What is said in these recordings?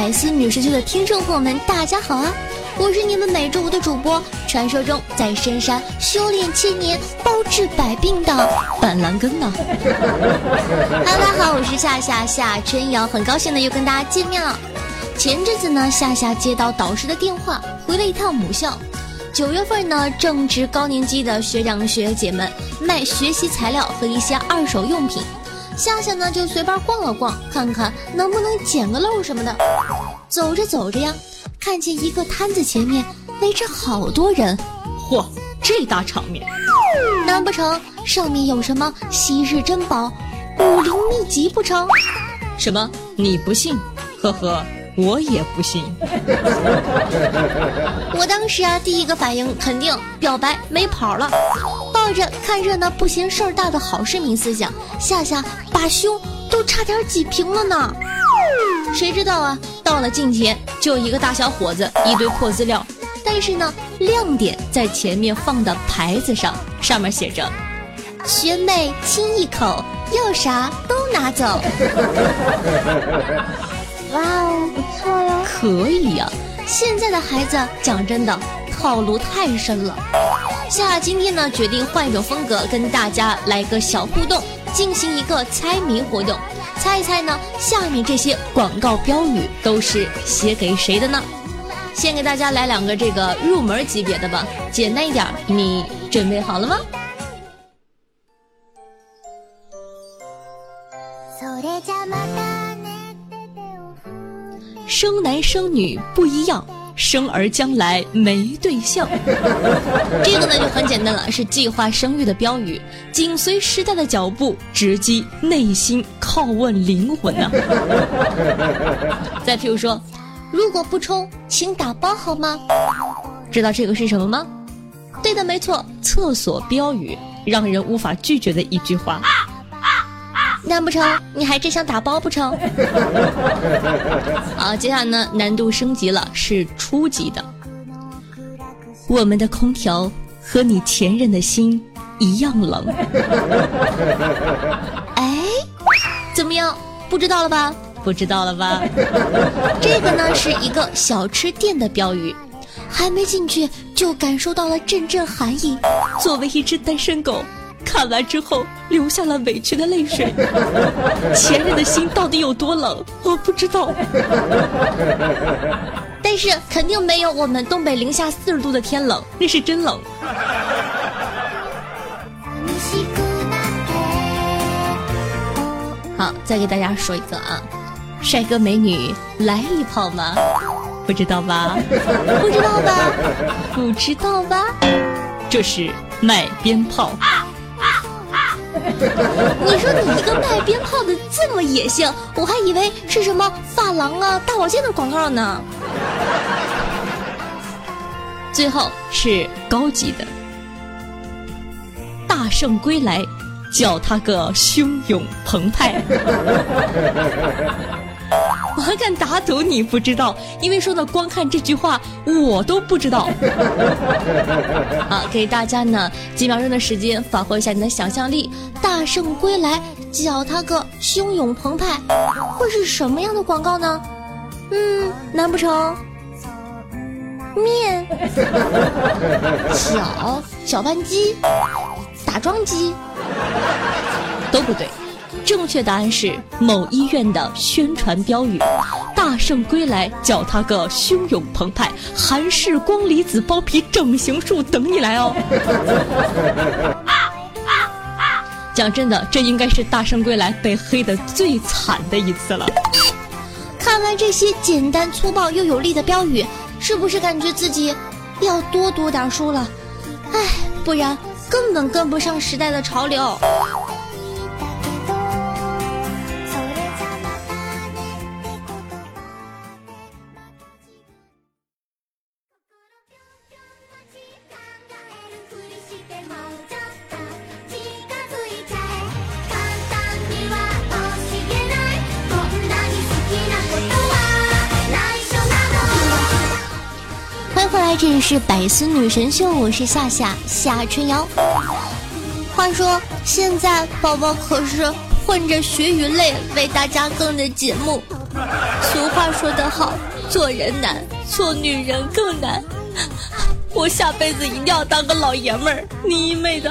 百思女神秀的听众朋友们，大家好啊！我是你们每周五的主播，传说中在深山修炼千年、包治百病的板蓝根呢。Hello，大家好，我是夏夏夏春瑶，很高兴的又跟大家见面了。前阵子呢，夏夏接到导师的电话，回了一趟母校。九月份呢，正值高年级的学长学姐们卖学习材料和一些二手用品。夏夏呢就随便逛了逛，看看能不能捡个漏什么的。走着走着呀，看见一个摊子前面围着好多人，嚯，这大场面！难不成上面有什么昔日珍宝、武林秘籍不成？什么？你不信？呵呵，我也不信。我当时啊，第一个反应肯定表白没跑了。抱着看热闹不嫌事儿大的好市民思想，夏夏把胸都差点挤平了呢。谁知道啊，到了近前就一个大小伙子，一堆破资料。但是呢，亮点在前面放的牌子上，上面写着：“学妹亲一口，要啥都拿走。”哇哦，不错哟，可以呀。现在的孩子讲真的，套路太深了。夏今天呢，决定换一种风格，跟大家来个小互动，进行一个猜谜活动。猜一猜呢，下面这些广告标语都是写给谁的呢？先给大家来两个这个入门级别的吧，简单一点。你准备好了吗？生男生女不一样。生儿将来没对象，这个呢就很简单了，是计划生育的标语，紧随时代的脚步，直击内心，拷问灵魂呢。再譬如说，如果不冲，请打包好吗？知道这个是什么吗？对的，没错，厕所标语，让人无法拒绝的一句话。难不成你还真想打包不成？好，接下来呢，难度升级了，是初级的。我们的空调和你前任的心一样冷。哎，怎么样？不知道了吧？不知道了吧？这个呢是一个小吃店的标语，还没进去就感受到了阵阵寒意。作为一只单身狗。看完之后流下了委屈的泪水，前任的心到底有多冷？我不知道，但是肯定没有我们东北零下四十度的天冷，那是真冷。好，再给大家说一个啊，帅哥美女来一炮吗？不知道吧？不知道吧？不知道吧？这是卖鞭炮。你说你一个卖鞭炮的这么野性，我还以为是什么发廊啊、大保健的广告呢。最后是高级的，大圣归来，叫他个汹涌澎湃。我敢打赌你不知道，因为说的光看这句话我都不知道。好，给大家呢几秒钟的时间，发挥一下你的想象力。大圣归来，叫他个汹涌澎湃，会是什么样的广告呢？嗯，难不成面 小小班机打桩机都不对。正确答案是某医院的宣传标语：“大圣归来，叫他个汹涌澎湃，韩式光离子包皮整形术等你来哦。”讲真的，这应该是大圣归来被黑的最惨的一次了。看完这些简单粗暴又有力的标语，是不是感觉自己要多读点书了？唉，不然根本跟不上时代的潮流。是百思女神秀，我是夏夏夏春瑶。话说现在宝宝可是混着血与泪为大家更的节目。俗话说得好，做人难，做女人更难。我下辈子一定要当个老爷们儿，你妹的！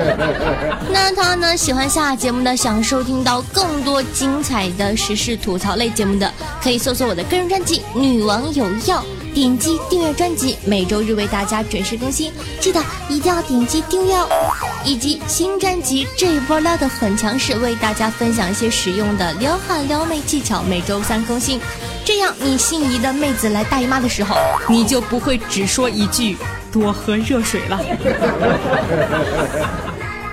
那他呢？喜欢下节目的，想收听到更多精彩的时事吐槽类节目的，可以搜索我的个人专辑《女王有药》，点击订阅专辑，每周日为大家准时更新，记得一定要点击订阅哦。以及新专辑《这一波撩的很强势》，为大家分享一些实用的撩汉撩妹技巧，每周三更新。这样，你心仪的妹子来大姨妈的时候，你就不会只说一句“多喝热水”了。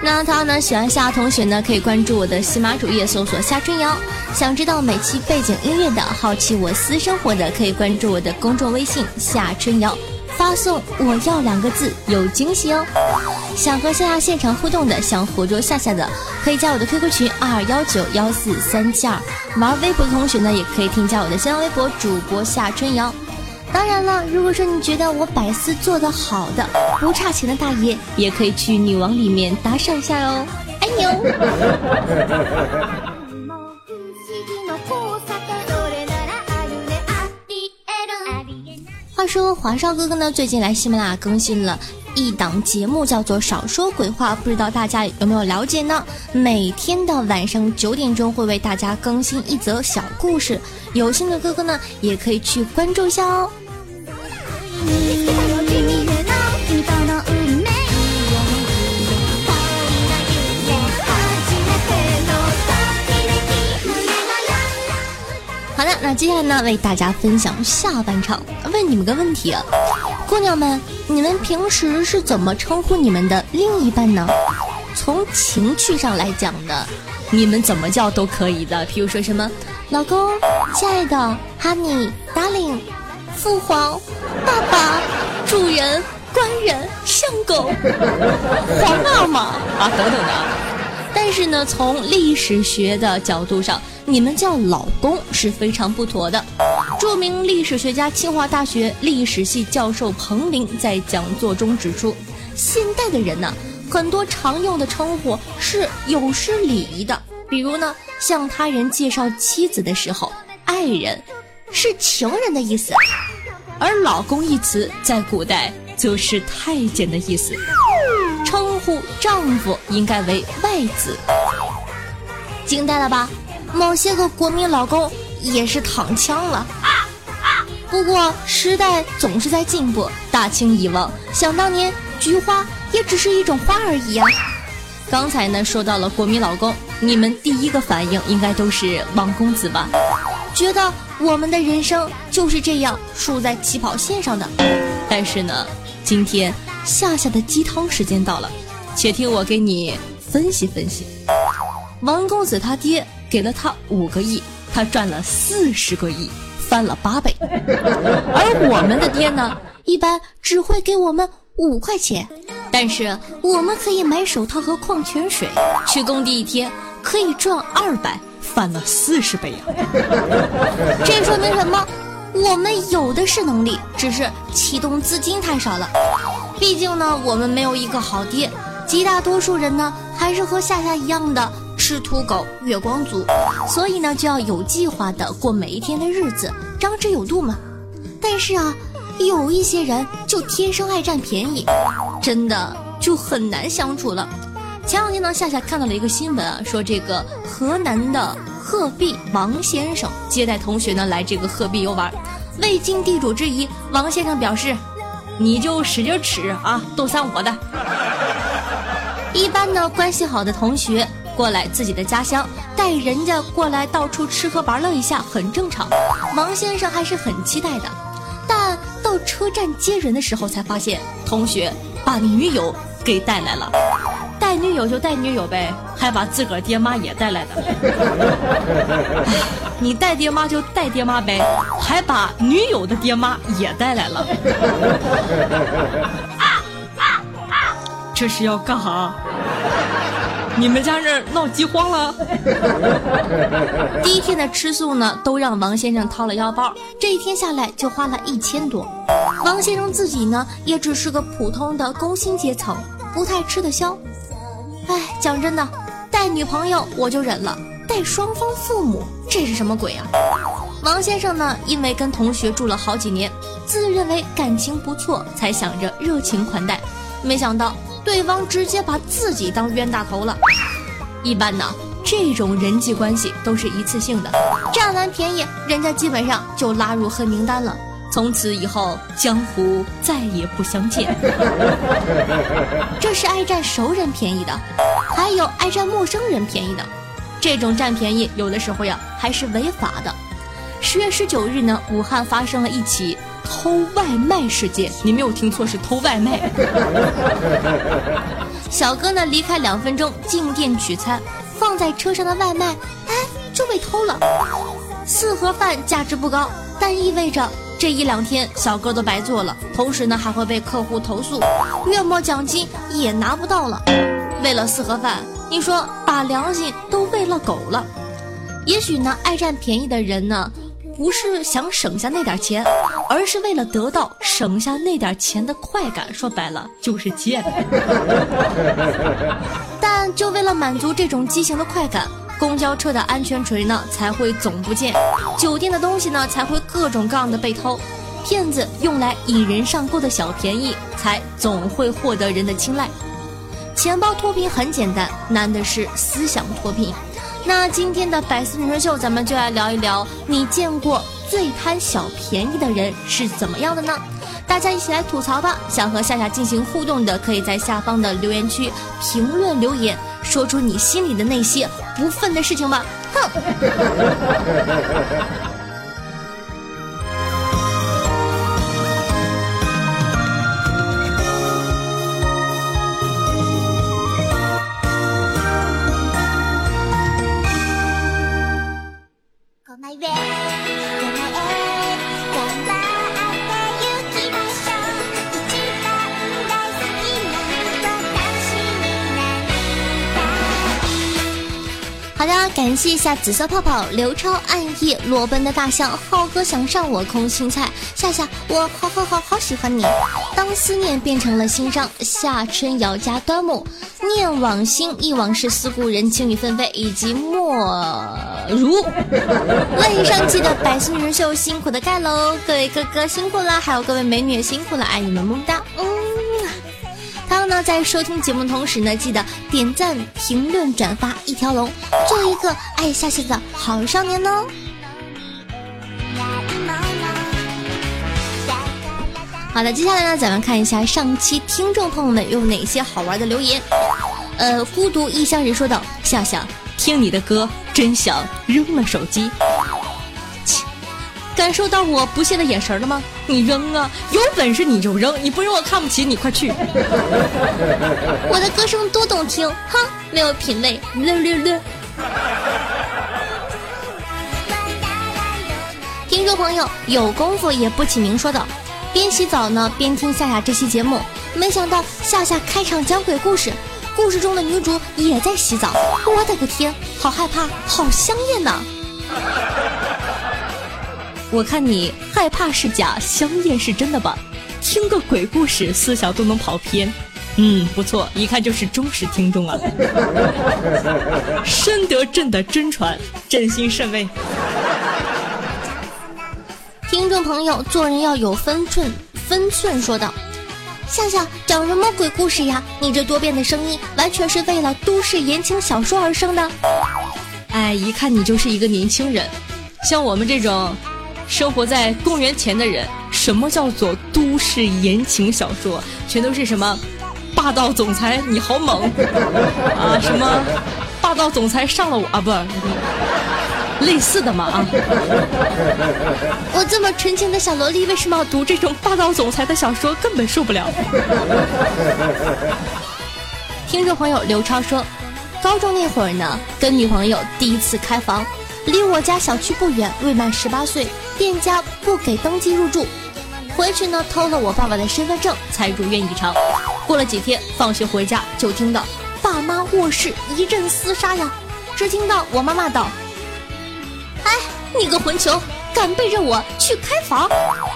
那他呢？喜欢夏同学呢，可以关注我的喜马主页，搜索夏春瑶。想知道每期背景音乐的，好奇我私生活的，可以关注我的公众微信夏春瑶。发送“我要”两个字，有惊喜哦！想和夏夏现场互动的，想活捉夏夏的，可以加我的 QQ 群二幺九幺四三七二。玩微博的同学呢，也可以添加我的新浪微博主播夏春瑶。当然了，如果说你觉得我百思做得好的，不差钱的大爷，也可以去女王里面打赏一下哦。哎呦！话说华少哥哥呢，最近来喜马拉雅更新了一档节目，叫做《少说鬼话》，不知道大家有没有了解呢？每天的晚上九点钟会为大家更新一则小故事，有心的哥哥呢，也可以去关注一下哦。那接下来呢，为大家分享下半场。问你们个问题，姑娘们，你们平时是怎么称呼你们的另一半呢？从情趣上来讲呢，你们怎么叫都可以的。比如说什么老公、亲爱的、honey、darling、父皇、爸爸、主人、官人、相公、皇阿玛啊等等的。但是呢，从历史学的角度上，你们叫老公是非常不妥的。著名历史学家、清华大学历史系教授彭林在讲座中指出，现代的人呢，很多常用的称呼是有失礼仪的。比如呢，向他人介绍妻子的时候，爱人是情人的意思，而老公一词在古代就是太监的意思。称呼丈夫应该为外子，惊呆了吧？某些个国民老公也是躺枪了。不过时代总是在进步，大清遗忘，想当年菊花也只是一种花而已啊。刚才呢说到了国民老公，你们第一个反应应该都是王公子吧？觉得我们的人生就是这样输在起跑线上的。但是呢，今天。夏夏的鸡汤时间到了，且听我给你分析分析。王公子他爹给了他五个亿，他赚了四十个亿，翻了八倍。而我们的爹呢，一般只会给我们五块钱，但是我们可以买手套和矿泉水，去工地一天可以赚二百，翻了四十倍呀！这说明什么？我们有的是能力，只是启动资金太少了。毕竟呢，我们没有一个好爹，极大多数人呢还是和夏夏一样的吃土狗、月光族，所以呢就要有计划的过每一天的日子，张弛有度嘛。但是啊，有一些人就天生爱占便宜，真的就很难相处了。前两天呢，夏夏看到了一个新闻啊，说这个河南的鹤壁王先生接待同学呢来这个鹤壁游玩，未经地主之谊，王先生表示。你就使劲吃啊，都算我的。一般呢，关系好的同学过来自己的家乡，带人家过来到处吃喝玩乐一下，很正常。王先生还是很期待的，但到车站接人的时候，才发现同学把女友给带来了。带女友就带女友呗，还把自个儿爹妈也带来了。你带爹妈就带爹妈呗，还把女友的爹妈也带来了。这是要干哈？你们家这闹饥荒了？第一天的吃素呢，都让王先生掏了腰包，这一天下来就花了一千多。王先生自己呢，也只是个普通的工薪阶层，不太吃得消。哎，讲真的，带女朋友我就忍了，带双方父母这是什么鬼啊？王先生呢，因为跟同学住了好几年，自认为感情不错，才想着热情款待，没想到对方直接把自己当冤大头了。一般呢，这种人际关系都是一次性的，占完便宜，人家基本上就拉入黑名单了。从此以后，江湖再也不相见。这是爱占熟人便宜的，还有爱占陌生人便宜的。这种占便宜，有的时候呀还是违法的。十月十九日呢，武汉发生了一起偷外卖事件。你没有听错，是偷外卖。小哥呢离开两分钟进店取餐，放在车上的外卖，哎，就被偷了。四盒饭价值不高，但意味着这一两天小哥都白做了，同时呢还会被客户投诉，月末奖金也拿不到了。为了四盒饭，你说把良心都喂了狗了。也许呢，爱占便宜的人呢。不是想省下那点钱，而是为了得到省下那点钱的快感。说白了就是贱。但就为了满足这种畸形的快感，公交车的安全锤呢才会总不见，酒店的东西呢才会各种各样的被偷，骗子用来引人上钩的小便宜才总会获得人的青睐。钱包脱贫很简单，难的是思想脱贫。那今天的百思女神秀，咱们就来聊一聊，你见过最贪小便宜的人是怎么样的呢？大家一起来吐槽吧！想和夏夏进行互动的，可以在下方的留言区评论留言，说出你心里的那些不忿的事情吧！哼。谢一下紫色泡泡、刘超、暗夜、裸奔的大象、浩哥想上我空心菜、夏夏，我好好好好喜欢你。当思念变成了心伤，夏春瑶加端木，念往心忆往事思故人，情雨纷飞，以及莫如。万上期的百姓人秀辛苦的盖楼，各位哥哥辛苦了，还有各位美女也辛苦了，爱你们么么哒，嗯。还有呢，在收听节目同时呢，记得点赞、评论、转发一条龙，做一个爱夏夏的好少年哦。好的，接下来呢，咱们看一下上期听众朋友们有哪些好玩的留言。呃，孤独异乡人说道：“夏夏，听你的歌真想扔了手机。”感受到我不屑的眼神了吗？你扔啊，有本事你就扔，你不扔我看不起你，快去！我的歌声多动听，哈，没有品味，略略略。听众朋友有功夫也不起名说道，边洗澡呢边听夏夏这期节目，没想到夏夏开场讲鬼故事，故事中的女主也在洗澡，我的个天，好害怕，好香艳呐！我看你害怕是假，香艳是真的吧？听个鬼故事，思想都能跑偏。嗯，不错，一看就是忠实听众啊。深得朕的真传，朕心甚慰。听众朋友，做人要有分寸，分寸说道。夏夏讲什么鬼故事呀？你这多变的声音，完全是为了都市言情小说而生的。哎，一看你就是一个年轻人，像我们这种。生活在公元前的人，什么叫做都市言情小说？全都是什么霸道总裁你好猛 啊？什么霸道总裁上了我啊？不，类似的嘛啊！我这么纯情的小萝莉，为什么要读这种霸道总裁的小说？根本受不了。听众朋友刘超说，高中那会儿呢，跟女朋友第一次开房，离我家小区不远，未满十八岁。店家不给登记入住，回去呢偷了我爸爸的身份证才如愿以偿。过了几天，放学回家就听到爸妈卧室一阵厮杀呀！只听到我妈骂道：“哎，你个混球，敢背着我去开房？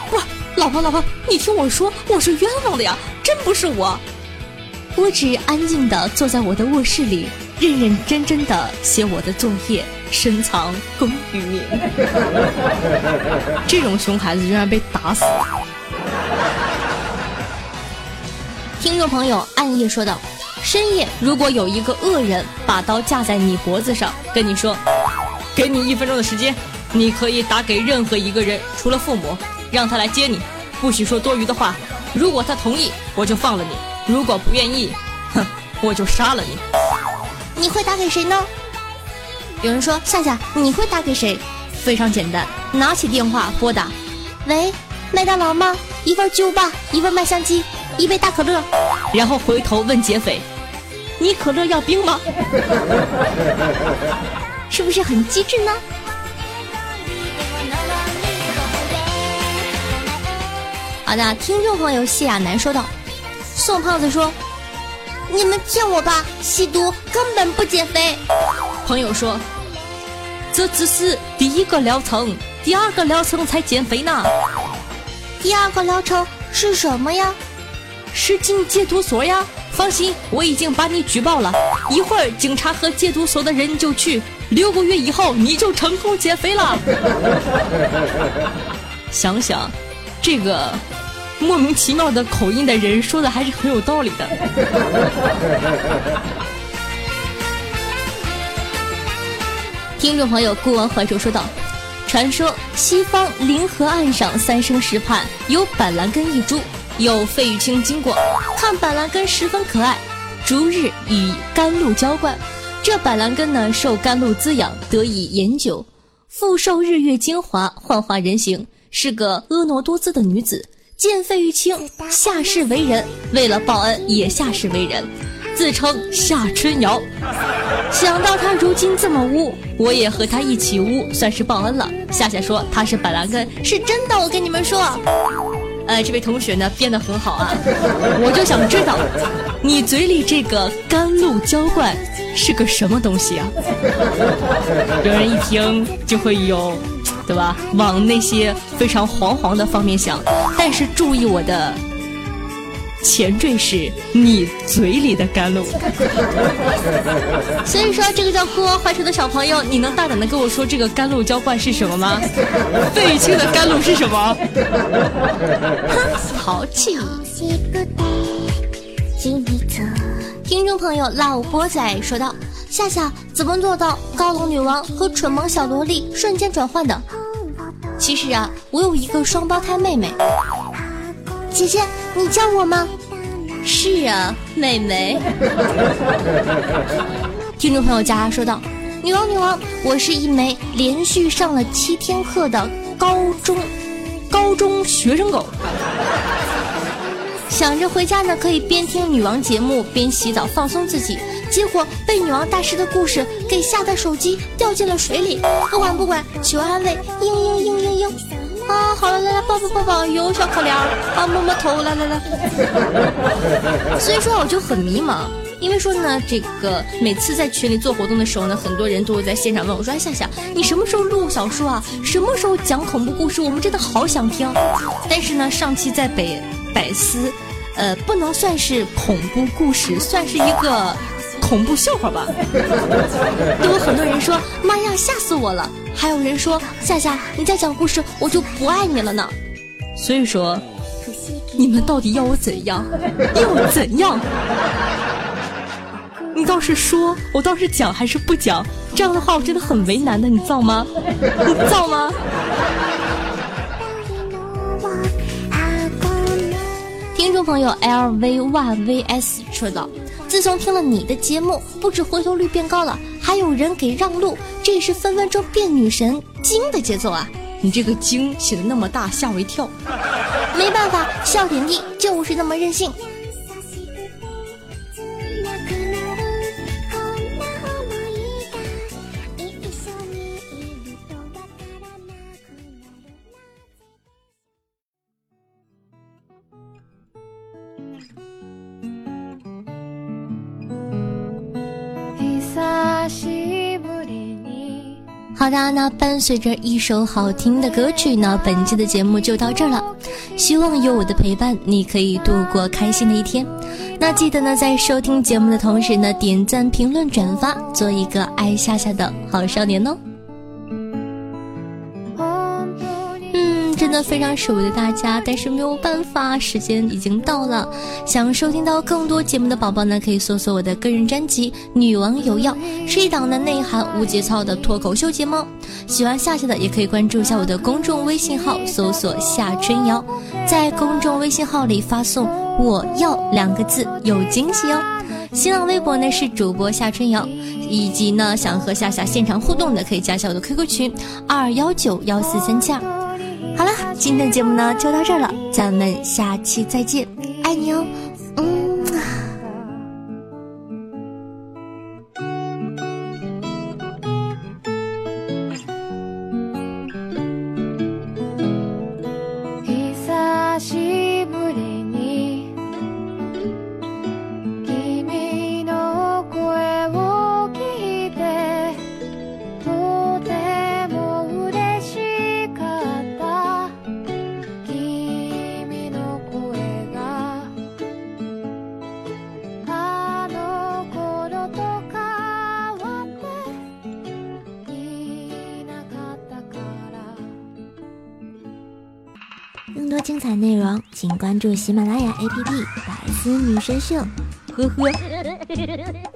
不，老婆，老婆，你听我说，我是冤枉的呀，真不是我。我只安静的坐在我的卧室里，认认真真的写我的作业，深藏功与名。这种熊孩子居然被打死。听众朋友暗夜说道：“深夜如果有一个恶人把刀架在你脖子上，跟你说，给你一分钟的时间，你可以打给任何一个人，除了父母，让他来接你，不许说多余的话。如果他同意，我就放了你；如果不愿意，哼，我就杀了你。你会打给谁呢？有人说夏夏，你会打给谁？非常简单，拿起电话拨打，喂，麦当劳吗？一份巨无霸，一份麦香鸡。”一杯大可乐，然后回头问劫匪：“你可乐要冰吗？” 是不是很机智呢？好的，听众朋友谢亚楠说道：“宋胖子说，你们骗我吧，吸毒根本不减肥。”朋友说：“这只是第一个疗程，第二个疗程才减肥呢。第二个疗程是什么呀？”是进戒毒所呀！放心，我已经把你举报了，一会儿警察和戒毒所的人就去。六个月以后，你就成功减肥了。想想，这个莫名其妙的口音的人说的还是很有道理的。听众朋友，顾王怀柔说道：“传说西方临河岸上三生石畔有板蓝根一株。”有费玉清经过，看板蓝根十分可爱，逐日与甘露浇灌。这板蓝根呢，受甘露滋养，得以延久，复受日月精华，幻化人形，是个婀娜多姿的女子。见费玉清下世为人，为了报恩也下世为人，自称夏春瑶。想到他如今这么污，我也和他一起污，算是报恩了。夏夏说他是板蓝根，是真的，我跟你们说。呃，这位同学呢编得很好啊，我就想知道，你嘴里这个甘露浇灌是个什么东西啊？有人一听就会有，对吧？往那些非常黄黄的方面想，但是注意我的。前缀是你嘴里的甘露，所以说这个叫孤王怀愁的小朋友，你能大胆的跟我说这个甘露浇灌是什么吗？费玉清的甘露是什么？哼，淘气！听众朋友老波仔说道：夏夏怎么做到高冷女王和蠢萌小萝莉瞬间转换的？其实啊，我有一个双胞胎妹妹。姐姐，你叫我吗？是啊，妹妹。听众朋友佳说道：“女王，女王，我是一枚连续上了七天课的高中高中学生狗，想着回家呢可以边听女王节目边洗澡放松自己，结果被女王大师的故事给吓得手机掉进了水里。不管不管，求安慰，嘤嘤嘤嘤嘤。”啊，好了，来来抱抱抱抱，有小可怜啊，摸摸头，来来来。所以说我就很迷茫，因为说呢，这个每次在群里做活动的时候呢，很多人都会在现场问我说：“哎，夏夏，你什么时候录小说啊？什么时候讲恐怖故事？我们真的好想听。”但是呢，上期在北百思，呃，不能算是恐怖故事，算是一个。恐怖笑话吧，都有很多人说妈呀吓死我了，还有人说夏夏你再讲故事我就不爱你了呢。所以说，你们到底要我怎样？要怎样？你倒是说，我倒是讲还是不讲？这样的话我真的很为难的，你造吗？你造吗？听众朋友 L V Y V S 说道。自从听了你的节目，不止回头率变高了，还有人给让路，这是分分钟变女神精的节奏啊！你这个精写的那么大，吓我一跳。没办法，笑点低就是那么任性。好的，那伴随着一首好听的歌曲呢，本期的节目就到这儿了。希望有我的陪伴，你可以度过开心的一天。那记得呢，在收听节目的同时呢，点赞、评论、转发，做一个爱夏夏的好少年哦。非常舍不得大家，但是没有办法，时间已经到了。想收听到更多节目的宝宝呢，可以搜索我的个人专辑《女王有药》，是一档的内涵无节操的脱口秀节目。喜欢夏夏的也可以关注一下我的公众微信号，搜索夏春瑶，在公众微信号里发送“我要”两个字，有惊喜哦。新浪微博呢是主播夏春瑶，以及呢想和夏夏现场互动的，可以加一下我的 QQ 群二幺九幺四三七二。好了，今天的节目呢就到这儿了，咱们下期再见，爱你哦，祝喜马拉雅 APP《百思女神秀》。呵呵。